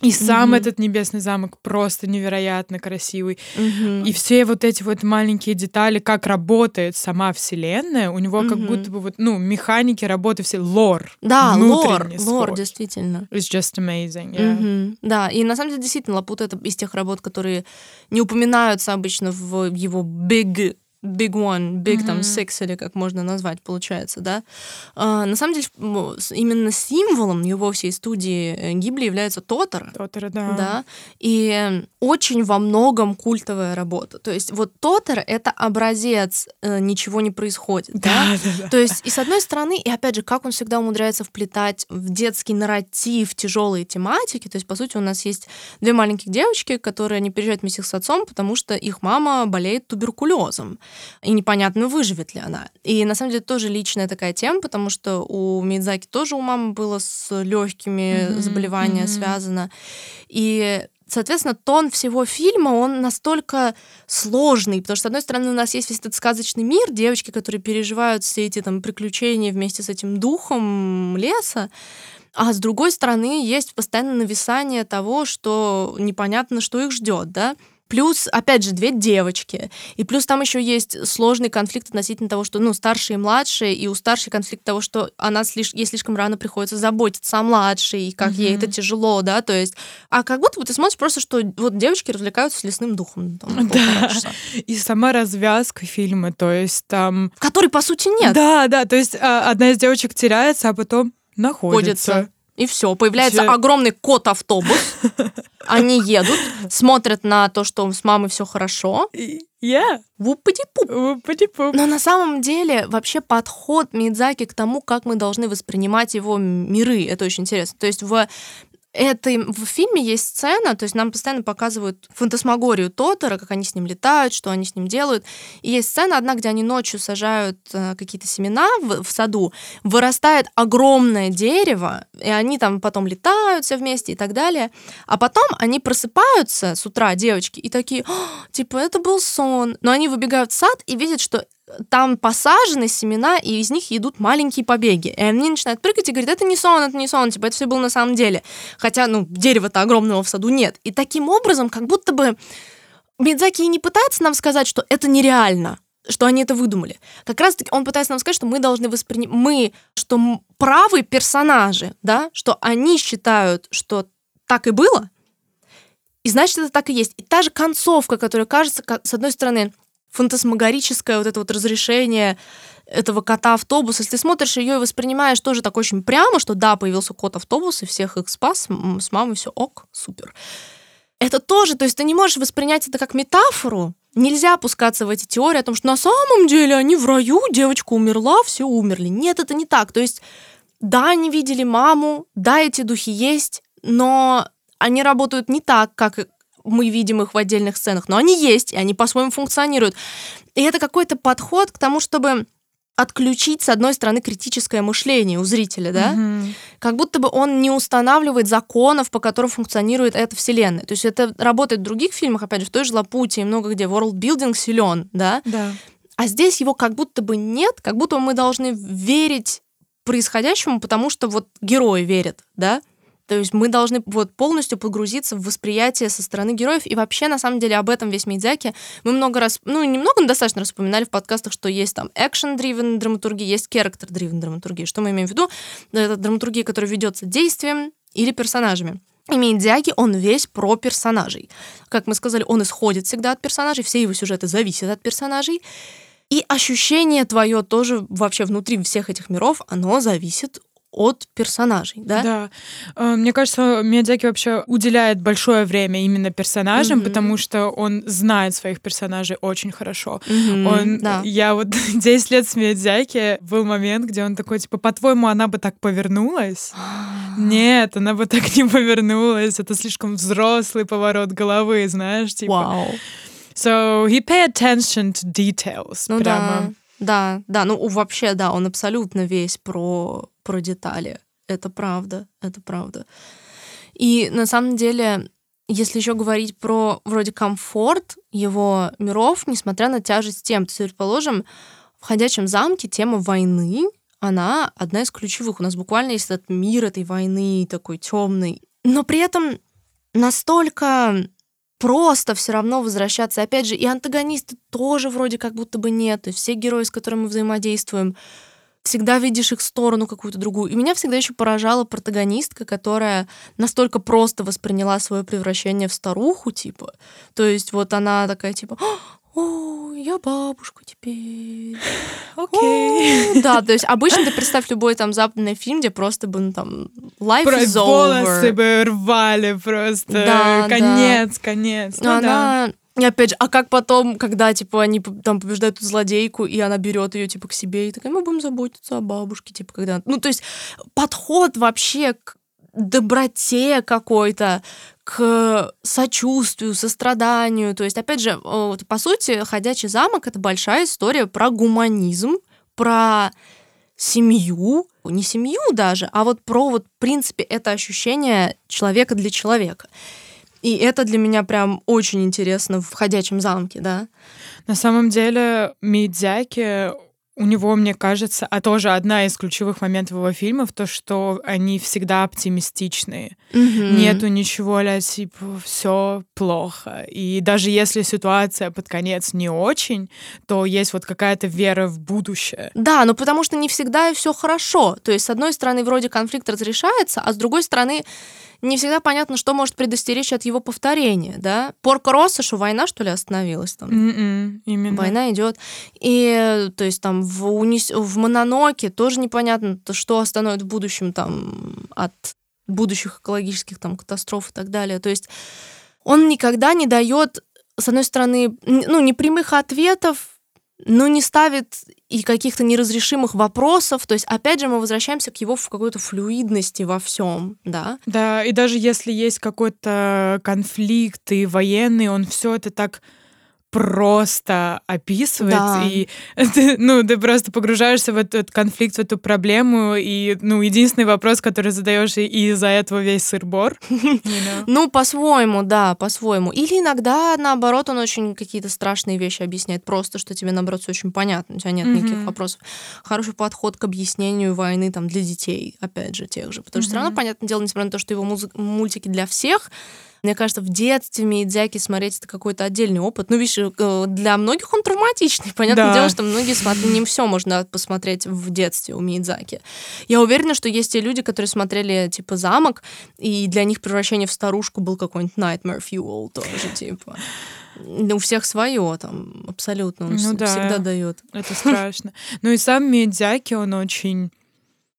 И сам mm-hmm. этот небесный замок просто невероятно красивый. Mm-hmm. И все вот эти вот маленькие детали, как работает сама вселенная, у него mm-hmm. как будто бы вот, ну, механики работы все, лор. Да, лор, лор, действительно. It's just amazing, yeah. Mm-hmm. Да, и на самом деле действительно Лапута это из тех работ, которые не упоминаются обычно в его big big one, big Мгм. там six или как можно назвать, получается, да. А, на самом деле, именно символом его всей студии э, Гибли является Тотор. Тотора, да. Да, и э, очень во многом культовая работа. То есть вот Тотор — это образец э, «ничего не происходит», да? Да, да, да. То есть, и с одной стороны, и опять же, как он всегда умудряется вплетать в детский нарратив тяжелые тематики. То есть, по сути, у нас есть две маленьких девочки, которые не переезжают вместе с отцом, потому что их мама болеет туберкулезом. И непонятно, выживет ли она. И на самом деле тоже личная такая тема, потому что у Мидзаки тоже у мамы было с легкими Мгм, заболевания мгм. связано. И Соответственно, тон всего фильма, он настолько сложный, потому что, с одной стороны, у нас есть весь этот сказочный мир, девочки, которые переживают все эти там приключения вместе с этим духом леса, а с другой стороны, есть постоянное нависание того, что непонятно, что их ждет, да. Плюс, опять же, две девочки. И плюс там еще есть сложный конфликт относительно того, что, ну, старшие и младшие, и у старшей конфликт того, что она слиш... ей слишком рано приходится заботиться о младшей, и как ей Мгм. это тяжело, да, то есть... А как будто бы ты смотришь просто, что вот девочки развлекаются с лесным духом. там, Да. И сама развязка фильма, то есть там... В которой, по сути, нет. Да, да, то есть а, одна из девочек теряется, а потом находится. Ходится. И все, появляется Всё. огромный кот-автобус. (laughs) Они едут, смотрят на то, что с мамой все хорошо. Я? Вуппати-пуп. Пуп. Но на самом деле вообще подход Мидзаки к тому, как мы должны воспринимать его миры, это очень интересно. То есть в этой, в фильме есть сцена, то есть нам постоянно показывают фантасмагорию Тотора, как они с ним летают, что они с ним делают. И есть сцена одна, где они ночью сажают э, какие-то семена в, в саду, вырастает огромное дерево, и они там потом летают все вместе и так далее. А потом они просыпаются с утра, девочки, и такие, «А, типа, это был сон. Но они выбегают в сад и видят, что там посажены семена, и из них идут маленькие побеги. И они начинают прыгать и говорят, это не сон, это не сон, типа, это все было на самом деле. Хотя, ну, дерева-то огромного в саду нет. И таким образом, как будто бы Мидзаки не пытается нам сказать, что это нереально, что они это выдумали. Как раз таки он пытается нам сказать, что мы должны воспринимать, мы, что правы персонажи, да, что они считают, что так и было, и значит, это так и есть. И та же концовка, которая кажется, с одной стороны, фантасмагорическое вот это вот разрешение этого кота-автобуса, если ты смотришь ее и воспринимаешь тоже так очень прямо, что да, появился кот-автобус, и всех их спас, с мамой все ок, супер. Это тоже, то есть ты не можешь воспринять это как метафору, Нельзя опускаться в эти теории о том, что на самом деле они в раю, девочка умерла, все умерли. Нет, это не так. То есть, да, они видели маму, да, эти духи есть, но они работают не так, как мы видим их в отдельных сценах, но они есть, и они по-своему функционируют. И это какой-то подход к тому, чтобы отключить, с одной стороны, критическое мышление у зрителя, да? Мгм. Как будто бы он не устанавливает законов, по которым функционирует эта вселенная. То есть это работает в других фильмах, опять же, в той же Лапуте и много где. World-building силен, да? Да. А здесь его как будто бы нет, как будто мы должны верить происходящему, потому что вот герои верят, да? То есть мы должны вот полностью погрузиться в восприятие со стороны героев. И вообще, на самом деле, об этом весь Мидзяки. Мы много раз, ну, немного, но достаточно раз упоминали в подкастах, что есть там action-driven драматургия, есть character-driven драматургия. Что мы имеем в виду? Это драматургия, которая ведется действием или персонажами. И Мидзяки, он весь про персонажей. Как мы сказали, он исходит всегда от персонажей, все его сюжеты зависят от персонажей. И ощущение твое тоже вообще внутри всех этих миров, оно зависит от персонажей, да? Да. Э, Мне кажется, Миядзаки вообще уделяет большое время именно персонажам, Мгм. потому что он знает своих персонажей очень хорошо. Мгм, Он, да. я вот (laughs) 10 лет с Миядзаки, был момент, где он такой, типа, по-твоему, она бы так повернулась? Нет, она бы так не повернулась. Это слишком взрослый поворот головы, знаешь, типа. Вау. So he pay attention to details. Ну прямо. да, да, да, ну вообще, да, он абсолютно весь про, про детали. Это правда, это правда. И на самом деле, если еще говорить про вроде комфорт его миров, несмотря на тяжесть тем, то есть, предположим, в «Ходячем замке» тема войны, она одна из ключевых. У нас буквально есть этот мир этой войны такой темный. Но при этом настолько просто все равно возвращаться. Опять же, и антагонисты тоже вроде как будто бы нет. И все герои, с которыми мы взаимодействуем, всегда видишь их сторону какую-то другую. И меня всегда еще поражала протагонистка, которая настолько просто восприняла свое превращение в старуху, типа. То есть вот она такая, типа, о, я бабушка теперь. (laughs) Окей. Да, то есть обычно ты представь любой там западный фильм, где просто бы, ну там, life Про is волосы over. бы рвали просто. Да, конец, конец. Но Ну да. И опять же, а как потом, когда, типа, они там побеждают эту злодейку, и она берет ее, типа, к себе, и такая, мы будем заботиться о бабушке, типа, когда... Ну, то есть подход вообще к доброте какой-то, к сочувствию, состраданию. То есть, опять же, вот, по сути, «Ходячий замок» — это большая история про гуманизм, про семью, не семью даже, а вот про вот, в принципе, это ощущение человека для человека. И это для меня прям очень интересно в «Ходячем замке», да. На самом деле, Мидзяки, у него, мне кажется, а тоже одна из ключевых моментов его фильмов, то, что они всегда оптимистичные. Нету ничего, ля, типа, все плохо. И даже если ситуация под конец не очень, то есть вот какая-то вера в будущее. Да, но потому что не всегда все хорошо. То есть, с одной стороны, вроде конфликт разрешается, а с другой стороны, не всегда понятно, что может предостеречь от его повторения, да? Порко Росса, что война, что ли, остановилась там? М-м, именно. Война идет. И, то есть, там, в, унис... в Мононоке тоже непонятно, то, что остановит в будущем там от будущих экологических там катастроф и так далее. То есть, он никогда не дает, с одной стороны, ну, не прямых ответов, но не ставит и каких-то неразрешимых вопросов. То есть, опять же, мы возвращаемся к его в какой-то флюидности во всем, да. Да, и даже если есть какой-то конфликт и военный, он все это так просто описывает, Да. и (laughs) ты, ну, ты просто погружаешься в этот конфликт, в эту проблему, и, ну, единственный вопрос, который задаешь, и и из-за этого весь сыр-бор. you (laughs) know. Ну, по-своему, да, по-своему. Или иногда, наоборот, он очень какие-то страшные вещи объясняет, просто, что тебе, наоборот, все очень понятно, у тебя нет никаких Мгм. вопросов. Хороший подход к объяснению войны там для детей, опять же, тех же. Потому что все равно, понятное дело, несмотря на то, что его музы- мультики для всех, мне кажется, в детстве Миядзяки смотреть это какой-то отдельный опыт. Ну, видишь, э, для многих он травматичный. Понятное Да. дело, что многие смотрят, не все можно посмотреть в детстве у Миядзаки. Я уверена, что есть те люди, которые смотрели, типа, «Замок», и для них превращение в старушку был какой-нибудь Nightmare Fuel тоже, типа. Ну, У всех свое там, абсолютно. Он Ну да. всегда дает. Это страшно. Ну и сам Мидзяки, он очень...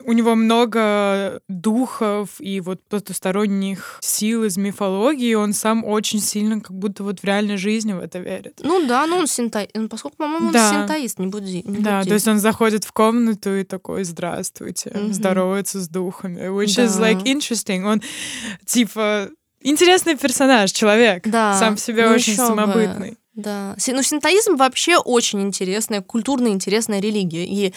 У него много духов и вот потусторонних сил из мифологии, он сам очень сильно как будто вот в реальной жизни в это верит. Ну да, ну он синтаист. Поскольку, по-моему, он Да. синтаист, не будди. не Да, то буддист. есть он заходит в комнату и такой, здравствуйте, Мгм. здоровается с духами, which is Да. like interesting. Он типа интересный персонаж, человек, Да, сам в себе ну очень ещё бы. самобытный. Да. Ну, синтоизм вообще очень интересная, культурно интересная религия. И,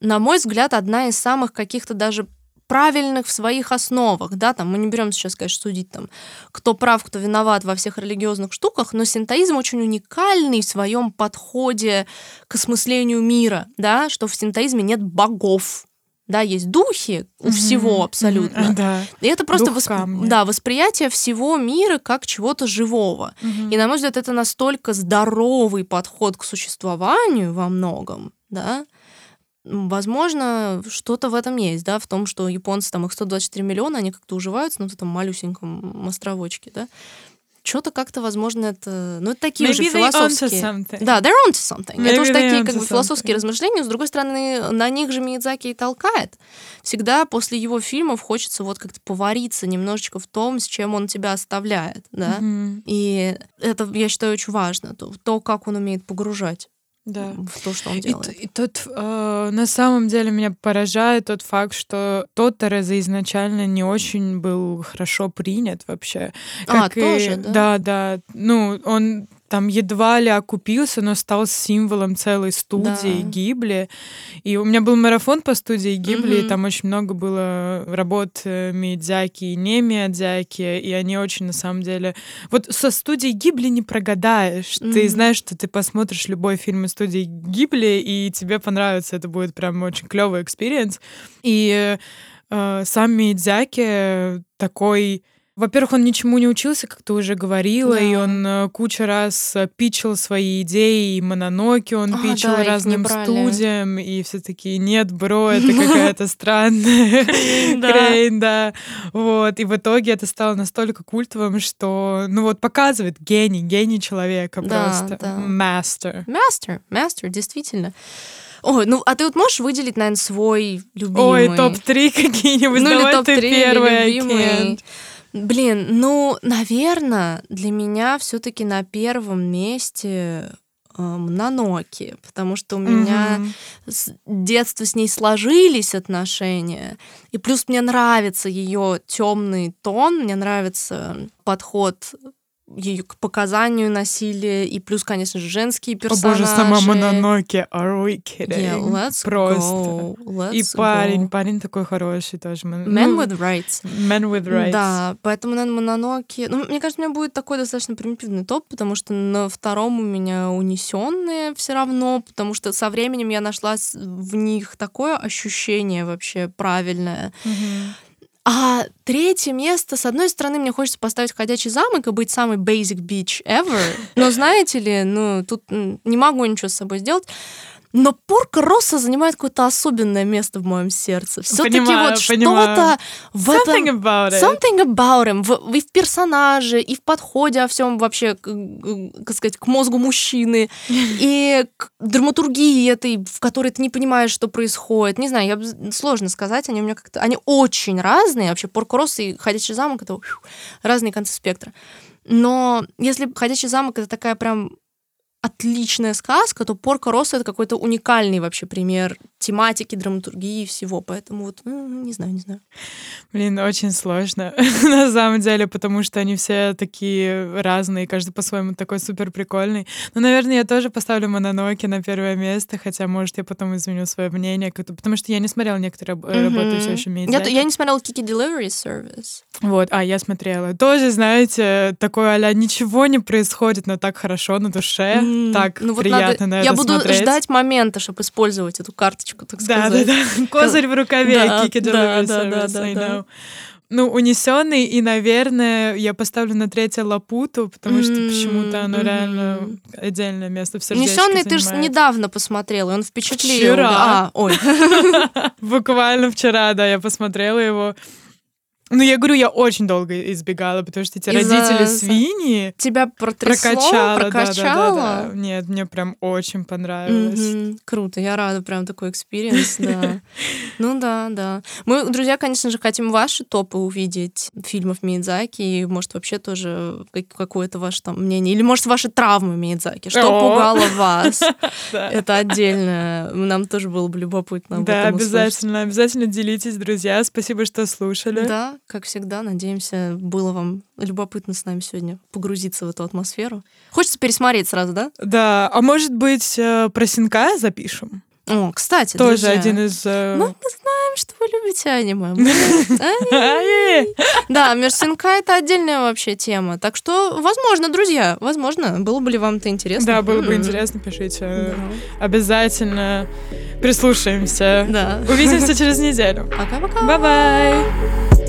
на мой взгляд, одна из самых каких-то даже правильных в своих основах, да, там мы не берем сейчас, конечно, судить там, кто прав, кто виноват во всех религиозных штуках, но синтоизм очень уникальный в своем подходе к осмыслению мира, да, что в синтоизме нет богов, да, есть духи у Мгм, всего абсолютно. (laughs) Да. И это просто восп- да, восприятие всего мира как чего-то живого. Мгм. И, на мой взгляд, это настолько здоровый подход к существованию во многом, да, возможно, что-то в этом есть, да, в том, что японцы, там, их 124 миллиона, они как-то уживаются на вот этом малюсеньком островочке, да. Что-то как-то, возможно, это... Ну, это такие уже Maybe onto философские... Да, they're onto something. Maybe это уже такие как бы философские something. размышления. С другой стороны, на них же Миядзаки и толкает. Всегда после его фильмов хочется вот как-то повариться немножечко в том, с чем он тебя оставляет, да. Мгм. И это, я считаю, очень важно. То, то, как он умеет погружать Да. в то, что он И, делает. т- и тут э, на самом деле меня поражает тот факт, что тот Тереза изначально не очень был хорошо принят вообще. А, Как и- тоже, да? Да, да. Ну, он там едва ли окупился, но стал символом целой студии Да. Гибли. И у меня был марафон по студии Гибли, и Мгм. там очень много было работ э, Миядзаки и не Миядзаки, и они очень, на самом деле... Вот со студией Гибли не прогадаешь. Ты Мгм. знаешь, что ты посмотришь любой фильм из студии Гибли, и тебе понравится. Это будет прям очень клевый experience. И э, сам Миядзаки такой во-первых, он ничему не учился, как ты уже говорила, Да. и он э, кучу раз э, питчил свои идеи, и Мононоки он А, питчил да, разным студиям, и все такие, нет, бро, (laughs) это какая-то странная хрень, да. Вот, и в итоге это стало настолько культовым, что, ну вот, показывает гений, гений человека просто. Мастер. Мастер, мастер, действительно. Ой, ну а ты вот можешь выделить, наверное, свой любимый? Ой, топ-3 какие-нибудь, Ну или давай ты топ-3 или первый, I любимый. Блин, ну, наверное, для меня все-таки на первом месте эм, Наноки, потому что у меня Мгм. с детства с ней сложились отношения. И плюс мне нравится ее темный тон, мне нравится подход ее к показанию насилия, и плюс, конечно же, женские О персонажи. боже, сама Мононоки, are we kidding? Yeah, let's Просто. go, let's И парень, go. парень такой хороший тоже. Men ну, with rights. Men with rights. Да, поэтому, наверное, Мононоки... Ну, мне кажется, у меня будет такой достаточно примитивный топ, потому что на втором у меня унесенные все равно, потому что со временем я нашла в них такое ощущение вообще правильное. Мгм. А третье место, с одной стороны, мне хочется поставить «Ходячий замок» и быть самый basic bitch ever, но знаете ли, ну, тут не могу ничего с собой сделать. Но Порко Росса занимает какое-то особенное место в моем сердце. Все-таки вот что-то в этом Something about it. Something about him. В, и в персонаже, и в подходе о всем вообще, как сказать, к мозгу мужчины, (laughs) и к драматургии этой, в которой ты не понимаешь, что происходит. Не знаю, я, сложно сказать, они у меня как-то... Они очень разные. Вообще, Порко и Ходячий замок — это разные концы спектра. Но если Ходячий замок — это такая прям отличная сказка, то Порко Росса это какой-то уникальный вообще пример тематики, драматургии и всего. Поэтому вот, м, не знаю, не знаю. Блин, очень сложно (laughs) на самом деле, потому что они все такие разные, каждый по-своему такой супер прикольный. Но, наверное, я тоже поставлю Мононоки на первое место, хотя, может, я потом изменю свое мнение, потому что я не смотрела некоторые раб- Мгм. работающие еще медиа. я не смотрела Kiki Delivery Service. Вот, а я смотрела. Тоже, знаете, такое а ничего не происходит, но так хорошо на душе, М, так ну вот приятно надо- на Я это буду смотреть. ждать момента, чтобы использовать эту карточку, так Да, сказать. да, да. (laughs) Козырь в рукаве, Да, Kiki да, да, да, да, да. Ну, унесенный, и, наверное, я поставлю на третье Лапуту, потому что М, почему-то оно мгм. реально отдельное место в сердечке Унесенный ты же недавно посмотрел, и он впечатлил. Вчера. Да. А, ой. (laughs) Буквально вчера, да, я посмотрела его. Ну, я говорю, я очень долго избегала, потому что эти родители свиньи Тебя протрясло, прокачала, прокачало. да, да, да. Нет, мне прям очень понравилось. Мгм. Круто, я рада, прям такой experience, да. (laughs) Ну да, да. Мы, друзья, конечно же, хотим ваши топы увидеть фильмов Миядзаки, и, может, вообще тоже как- какое-то ваше там мнение, или, может, ваши травмы Миядзаки, что пугало (laughs) вас. Это отдельно. Нам тоже было бы любопытно об Да, этом обязательно, обязательно делитесь, друзья. Спасибо, что слушали. Да, как всегда, надеемся, было вам любопытно с нами сегодня погрузиться в эту атмосферу. Хочется пересмотреть сразу, да? Да, а может быть, э, про Синкая запишем? О, кстати, Тоже друзья, один из... э, Ну, мы знаем, что вы любите аниме. (laughs) Да, Мерсинка это отдельная вообще тема. Так что, возможно, друзья, возможно, было бы ли вам это интересно. Да, было бы интересно, пишите. Обязательно прислушаемся. Да. Увидимся через неделю. Пока-пока. Bye-bye!